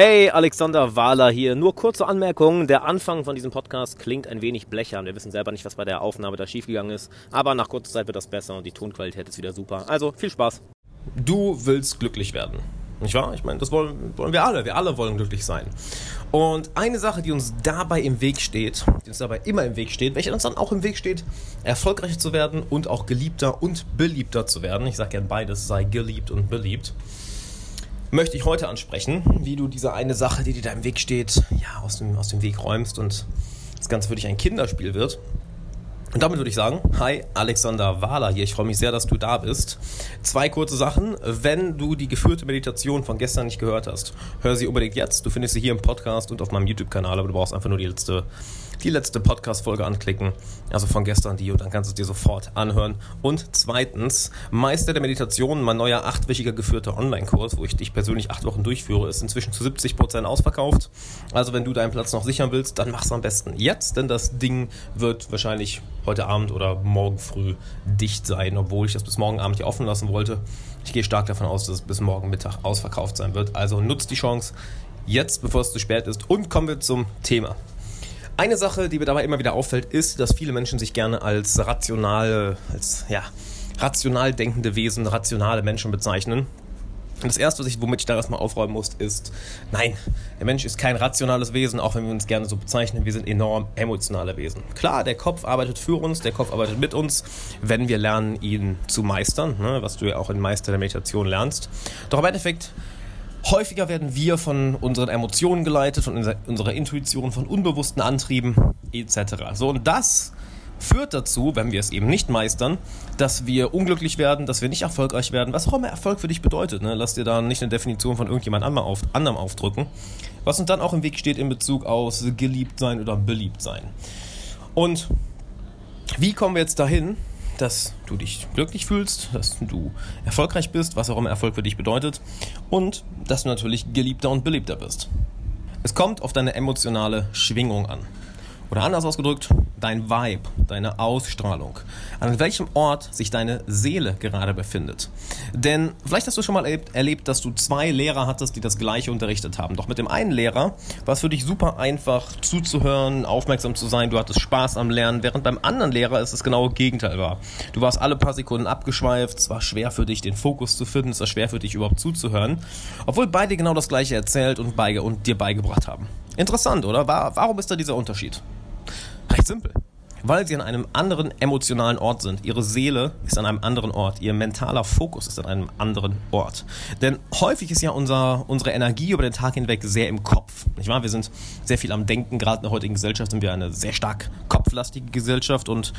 Hey, Alexander Wahler hier. Nur kurze Anmerkung. Der Anfang von diesem Podcast klingt ein wenig blechern. Wir wissen selber nicht, was bei der Aufnahme da schiefgegangen ist. Aber nach kurzer Zeit wird das besser und die Tonqualität ist wieder super. Also viel Spaß. Du willst glücklich werden. Nicht wahr? Ich meine, das wollen, wollen wir alle. Wir alle wollen glücklich sein. Und eine Sache, die uns dabei im Weg steht, die uns dabei immer im Weg steht, welche uns dann auch im Weg steht, erfolgreich zu werden und auch geliebter und beliebter zu werden. Ich sage gern beides, sei geliebt und beliebt. Möchte ich heute ansprechen, wie du diese eine Sache, die dir da im Weg steht, ja, aus dem, aus dem Weg räumst und das Ganze für dich ein Kinderspiel wird. Und damit würde ich sagen, hi, Alexander Wahler hier. Ich freue mich sehr, dass du da bist. Zwei kurze Sachen. Wenn du die geführte Meditation von gestern nicht gehört hast, hör sie unbedingt jetzt. Du findest sie hier im Podcast und auf meinem YouTube-Kanal, aber du brauchst einfach nur die letzte die letzte Podcast-Folge anklicken, also von gestern die, und dann kannst du es dir sofort anhören. Und zweitens, Meister der Meditation, mein neuer achtwöchiger geführter Online-Kurs, wo ich dich persönlich acht Wochen durchführe, ist inzwischen zu 70 Prozent ausverkauft. Also wenn du deinen Platz noch sichern willst, dann mach's am besten jetzt, denn das Ding wird wahrscheinlich heute Abend oder morgen früh dicht sein, obwohl ich das bis morgen Abend hier offen lassen wollte. Ich gehe stark davon aus, dass es bis morgen Mittag ausverkauft sein wird. Also nutzt die Chance jetzt, bevor es zu spät ist. Und kommen wir zum Thema. Eine Sache, die mir dabei immer wieder auffällt, ist, dass viele Menschen sich gerne als rationale, als ja, rational denkende Wesen, rationale Menschen bezeichnen. Und das erste, ich, womit ich da erstmal aufräumen muss, ist, nein, der Mensch ist kein rationales Wesen, auch wenn wir uns gerne so bezeichnen. Wir sind enorm emotionale Wesen. Klar, der Kopf arbeitet für uns, der Kopf arbeitet mit uns, wenn wir lernen, ihn zu meistern, ne, was du ja auch in Meister der Meditation lernst. Doch im Endeffekt Häufiger werden wir von unseren Emotionen geleitet, von unserer Intuition, von unbewussten Antrieben etc. So, und das führt dazu, wenn wir es eben nicht meistern, dass wir unglücklich werden, dass wir nicht erfolgreich werden, was auch immer Erfolg für dich bedeutet. Ne? Lass dir da nicht eine Definition von irgendjemand anderem aufdrücken. Was uns dann auch im Weg steht in Bezug aus geliebt sein oder beliebt sein. Und wie kommen wir jetzt dahin, dass du dich glücklich fühlst, dass du erfolgreich bist, was auch immer Erfolg für dich bedeutet, und dass du natürlich geliebter und beliebter bist. Es kommt auf deine emotionale Schwingung an. Oder anders ausgedrückt, dein Vibe, deine Ausstrahlung, an welchem Ort sich deine Seele gerade befindet. Denn vielleicht hast du schon mal erlebt, dass du zwei Lehrer hattest, die das gleiche unterrichtet haben. Doch mit dem einen Lehrer war es für dich super einfach zuzuhören, aufmerksam zu sein, du hattest Spaß am Lernen, während beim anderen Lehrer es das genaue Gegenteil war. Du warst alle paar Sekunden abgeschweift, es war schwer für dich, den Fokus zu finden, es war schwer für dich überhaupt zuzuhören, obwohl beide genau das gleiche erzählt und, beige und dir beigebracht haben. Interessant, oder? Warum ist da dieser Unterschied? Recht simpel. Weil sie an einem anderen emotionalen Ort sind. Ihre Seele ist an einem anderen Ort. Ihr mentaler Fokus ist an einem anderen Ort. Denn häufig ist ja unser, unsere Energie über den Tag hinweg sehr im Kopf. Nicht wahr? Wir sind sehr viel am Denken. Gerade in der heutigen Gesellschaft sind wir eine sehr stark kopflastige Gesellschaft und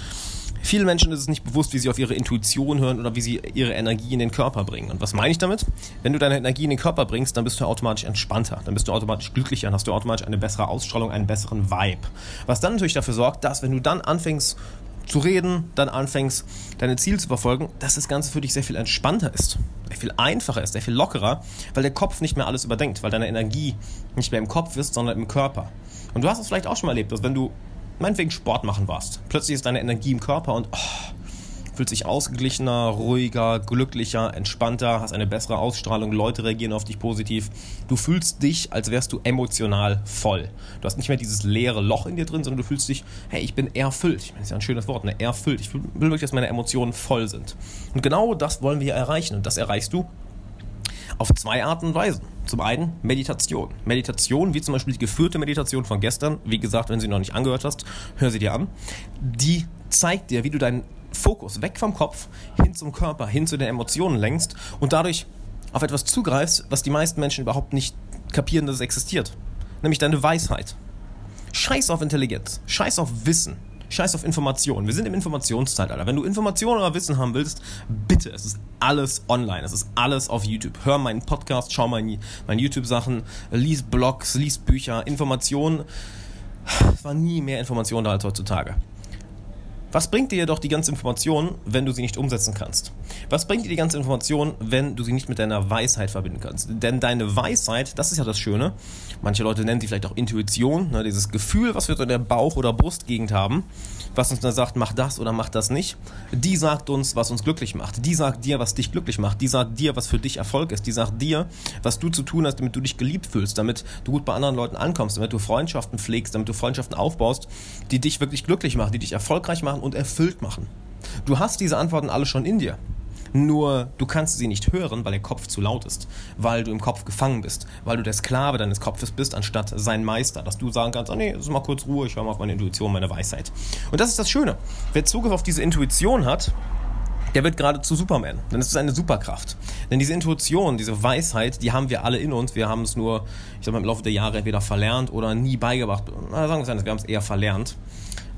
Vielen Menschen ist es nicht bewusst, wie sie auf ihre Intuition hören oder wie sie ihre Energie in den Körper bringen. Und was meine ich damit? Wenn du deine Energie in den Körper bringst, dann bist du automatisch entspannter, dann bist du automatisch glücklicher, dann hast du automatisch eine bessere Ausstrahlung, einen besseren Vibe. Was dann natürlich dafür sorgt, dass wenn du dann anfängst zu reden, dann anfängst, deine Ziele zu verfolgen, dass das Ganze für dich sehr viel entspannter ist, sehr viel einfacher ist, sehr viel lockerer, weil der Kopf nicht mehr alles überdenkt, weil deine Energie nicht mehr im Kopf ist, sondern im Körper. Und du hast es vielleicht auch schon mal erlebt, dass wenn du meinetwegen Sport machen warst. Plötzlich ist deine Energie im Körper und oh, fühlt sich ausgeglichener, ruhiger, glücklicher, entspannter, hast eine bessere Ausstrahlung, Leute reagieren auf dich positiv. Du fühlst dich, als wärst du emotional voll. Du hast nicht mehr dieses leere Loch in dir drin, sondern du fühlst dich, hey, ich bin erfüllt. Ich meine, das ist ja ein schönes Wort, ne? Erfüllt. Ich will wirklich, dass meine Emotionen voll sind. Und genau das wollen wir erreichen. Und das erreichst du auf zwei Arten und Weisen. Zum einen Meditation. Meditation, wie zum Beispiel die geführte Meditation von gestern, wie gesagt, wenn du sie noch nicht angehört hast, hör sie dir an. Die zeigt dir, wie du deinen Fokus weg vom Kopf hin zum Körper, hin zu den Emotionen lenkst und dadurch auf etwas zugreifst, was die meisten Menschen überhaupt nicht kapieren, dass es existiert. Nämlich deine Weisheit. Scheiß auf Intelligenz, scheiß auf Wissen, Scheiß auf Informationen. Wir sind im Informationszeitalter. Wenn du Informationen oder Wissen haben willst, bitte, es ist alles online. Es ist alles auf YouTube. Hör meinen Podcast, schau meine, meine YouTube-Sachen, lies Blogs, lies Bücher, Informationen. Es war nie mehr Informationen da als heutzutage. Was bringt dir jedoch die ganze Information, wenn du sie nicht umsetzen kannst? Was bringt dir die ganze Information, wenn du sie nicht mit deiner Weisheit verbinden kannst? Denn deine Weisheit, das ist ja das Schöne, manche Leute nennen sie vielleicht auch Intuition, ne, dieses Gefühl, was wir so in der Bauch- oder Brustgegend haben, was uns dann sagt, mach das oder mach das nicht, die sagt uns, was uns glücklich macht. Die sagt dir, was dich glücklich macht. Die sagt dir, was für dich Erfolg ist. Die sagt dir, was du zu tun hast, damit du dich geliebt fühlst, damit du gut bei anderen Leuten ankommst, damit du Freundschaften pflegst, damit du Freundschaften aufbaust, die dich wirklich glücklich machen, die dich erfolgreich machen machen und erfüllt machen. Du hast diese Antworten alle schon in dir. Nur du kannst sie nicht hören, weil der Kopf zu laut ist, weil du im Kopf gefangen bist, weil du der Sklave deines Kopfes bist, anstatt sein Meister, dass du sagen kannst, oh nee, ist mal kurz Ruhe, ich höre mal auf meine Intuition, meine Weisheit. Und das ist das Schöne. Wer Zugriff auf diese Intuition hat, der wird gerade zu Superman. Denn es ist eine Superkraft. Denn diese Intuition, diese Weisheit, die haben wir alle in uns. Wir haben es nur, ich sag mal, im Laufe der Jahre entweder verlernt oder nie beigebracht. Na, sagen wir es wir haben es eher verlernt.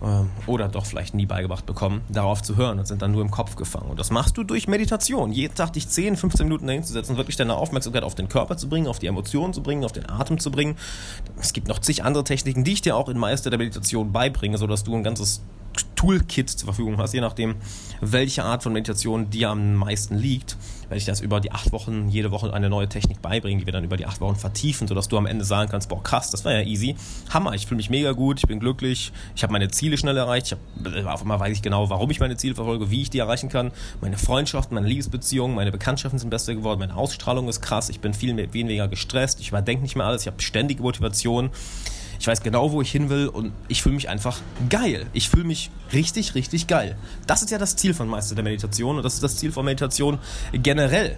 Ähm, oder doch vielleicht nie beigebracht bekommen, darauf zu hören und sind dann nur im Kopf gefangen. Und das machst du durch Meditation. Jeden Tag dich 10, 15 Minuten dahin zu setzen wirklich deine Aufmerksamkeit auf den Körper zu bringen, auf die Emotionen zu bringen, auf den Atem zu bringen. Es gibt noch zig andere Techniken, die ich dir auch in Meister der Meditation beibringe, sodass du ein ganzes Toolkit zur Verfügung hast, je nachdem, welche Art von Meditation dir am meisten liegt, werde ich das über die acht Wochen, jede Woche eine neue Technik beibringen, die wir dann über die acht Wochen vertiefen, sodass du am Ende sagen kannst, boah krass, das war ja easy, Hammer, ich fühle mich mega gut, ich bin glücklich, ich habe meine Ziele schnell erreicht, ich hab, auf einmal weiß ich genau, warum ich meine Ziele verfolge, wie ich die erreichen kann, meine Freundschaften, meine Liebesbeziehungen, meine Bekanntschaften sind besser geworden, meine Ausstrahlung ist krass, ich bin viel weniger gestresst, ich überdenke nicht mehr alles, ich habe ständige Motivation, ich weiß genau, wo ich hin will und ich fühle mich einfach geil. Ich fühle mich richtig, richtig geil. Das ist ja das Ziel von Meister der Meditation und das ist das Ziel von Meditation generell.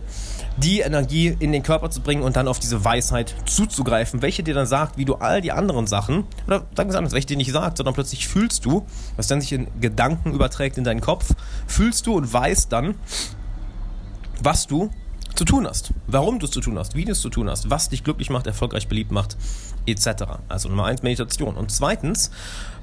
Die Energie in den Körper zu bringen und dann auf diese Weisheit zuzugreifen, welche dir dann sagt, wie du all die anderen Sachen, oder sagen wir es anders, welche dir nicht sagt, sondern plötzlich fühlst du, was dann sich in Gedanken überträgt in deinen Kopf, fühlst du und weißt dann, was du zu tun hast, warum du es zu tun hast, wie du es zu tun hast, was dich glücklich macht, erfolgreich beliebt macht, etc. Also Nummer eins Meditation. Und zweitens,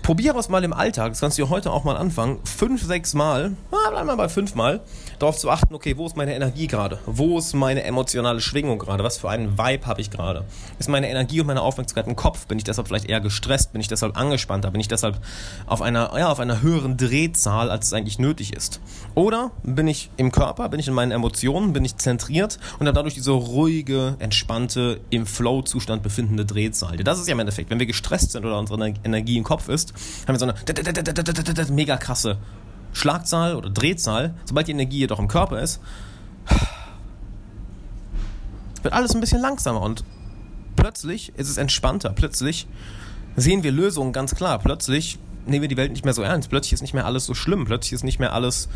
probiere es mal im Alltag, das kannst du heute auch mal anfangen, fünf, sechs Mal, ah, bleib mal bei fünf Mal, darauf zu achten, okay, wo ist meine Energie gerade? Wo ist meine emotionale Schwingung gerade? Was für einen Vibe habe ich gerade? Ist meine Energie und meine Aufmerksamkeit im Kopf? Bin ich deshalb vielleicht eher gestresst? Bin ich deshalb angespannter? Bin ich deshalb auf einer, ja, auf einer höheren Drehzahl, als es eigentlich nötig ist? Oder bin ich im Körper? Bin ich in meinen Emotionen? Bin ich zentriert und habe dadurch diese ruhige, entspannte, im Flow-Zustand befindende Drehzahl? Das ist ja im Endeffekt, wenn wir gestresst sind oder unsere Energie im Kopf ist, haben wir so eine mega krasse Schlagzahl oder Drehzahl. Sobald die Energie jedoch im Körper ist, wird alles ein bisschen langsamer und plötzlich ist es entspannter. Plötzlich sehen wir Lösungen ganz klar. Plötzlich nehmen wir die Welt nicht mehr so ernst. Plötzlich ist nicht mehr alles so schlimm. Plötzlich ist nicht mehr alles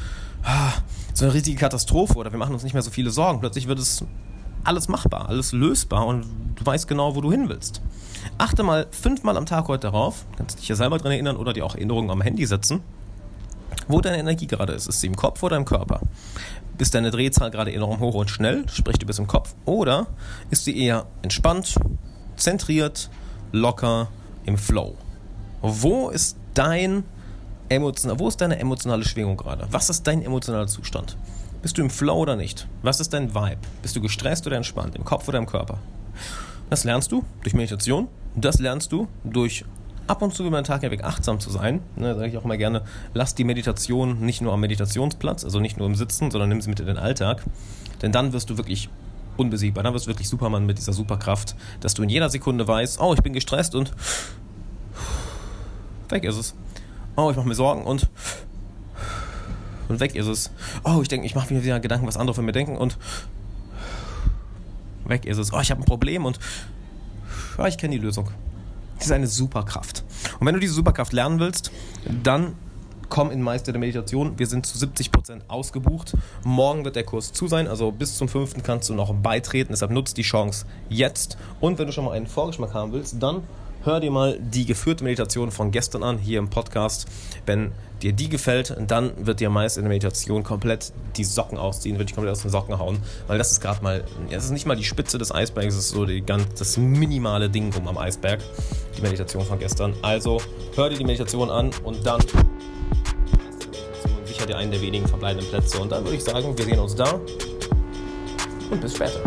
ah, so eine riesige Katastrophe oder wir machen uns nicht mehr so viele Sorgen. Plötzlich wird es alles machbar, alles lösbar und du weißt genau, wo du hin willst. Achte mal fünfmal am Tag heute darauf, kannst dich ja selber dran erinnern oder dir auch Erinnerungen am Handy setzen, wo deine Energie gerade ist. Ist sie im Kopf oder im Körper? Ist deine Drehzahl gerade enorm hoch und schnell, sprich du bist im Kopf, oder ist sie eher entspannt, zentriert, locker, im Flow? Wo ist dein emotional, wo ist deine emotionale Schwingung gerade? Was ist dein emotionaler Zustand? Bist du im Flow oder nicht? Was ist dein Vibe? Bist du gestresst oder entspannt? Im Kopf oder im Körper? Das lernst du durch Meditation. Das lernst du durch ab und zu über den Tag hinweg achtsam zu sein. Ne, sage ich auch immer gerne, lass die Meditation nicht nur am Meditationsplatz, also nicht nur im Sitzen, sondern nimm sie mit in den Alltag. Denn dann wirst du wirklich unbesiegbar. Dann wirst du wirklich Superman mit dieser Superkraft, dass du in jeder Sekunde weißt, oh, ich bin gestresst und weg ist es. Oh, ich mache mir Sorgen und und weg ist es. Oh, ich denke, ich mache mir wieder Gedanken, was andere von mir denken und weg ist es. Oh, ich habe ein Problem und ja, ich kenne die Lösung. Das ist eine Superkraft. Und wenn du diese Superkraft lernen willst, dann komm in Meister der Meditation. Wir sind zu 70% ausgebucht. Morgen wird der Kurs zu sein, also bis zum 5. kannst du noch beitreten. Deshalb nutzt die Chance jetzt. Und wenn du schon mal einen Vorgeschmack haben willst, dann hör dir mal die geführte Meditation von gestern an, hier im Podcast. Wenn dir die gefällt, dann wird dir meist in der Meditation komplett die Socken ausziehen, wird dich komplett aus den Socken hauen, weil das ist gerade mal, das ist nicht mal die Spitze des Eisbergs, das ist so die ganz, das minimale Ding um am Eisberg, die Meditation von gestern. Also hör dir die Meditation an und dann sicher dir einen der wenigen verbleibenden Plätze und dann würde ich sagen, wir sehen uns da und bis später.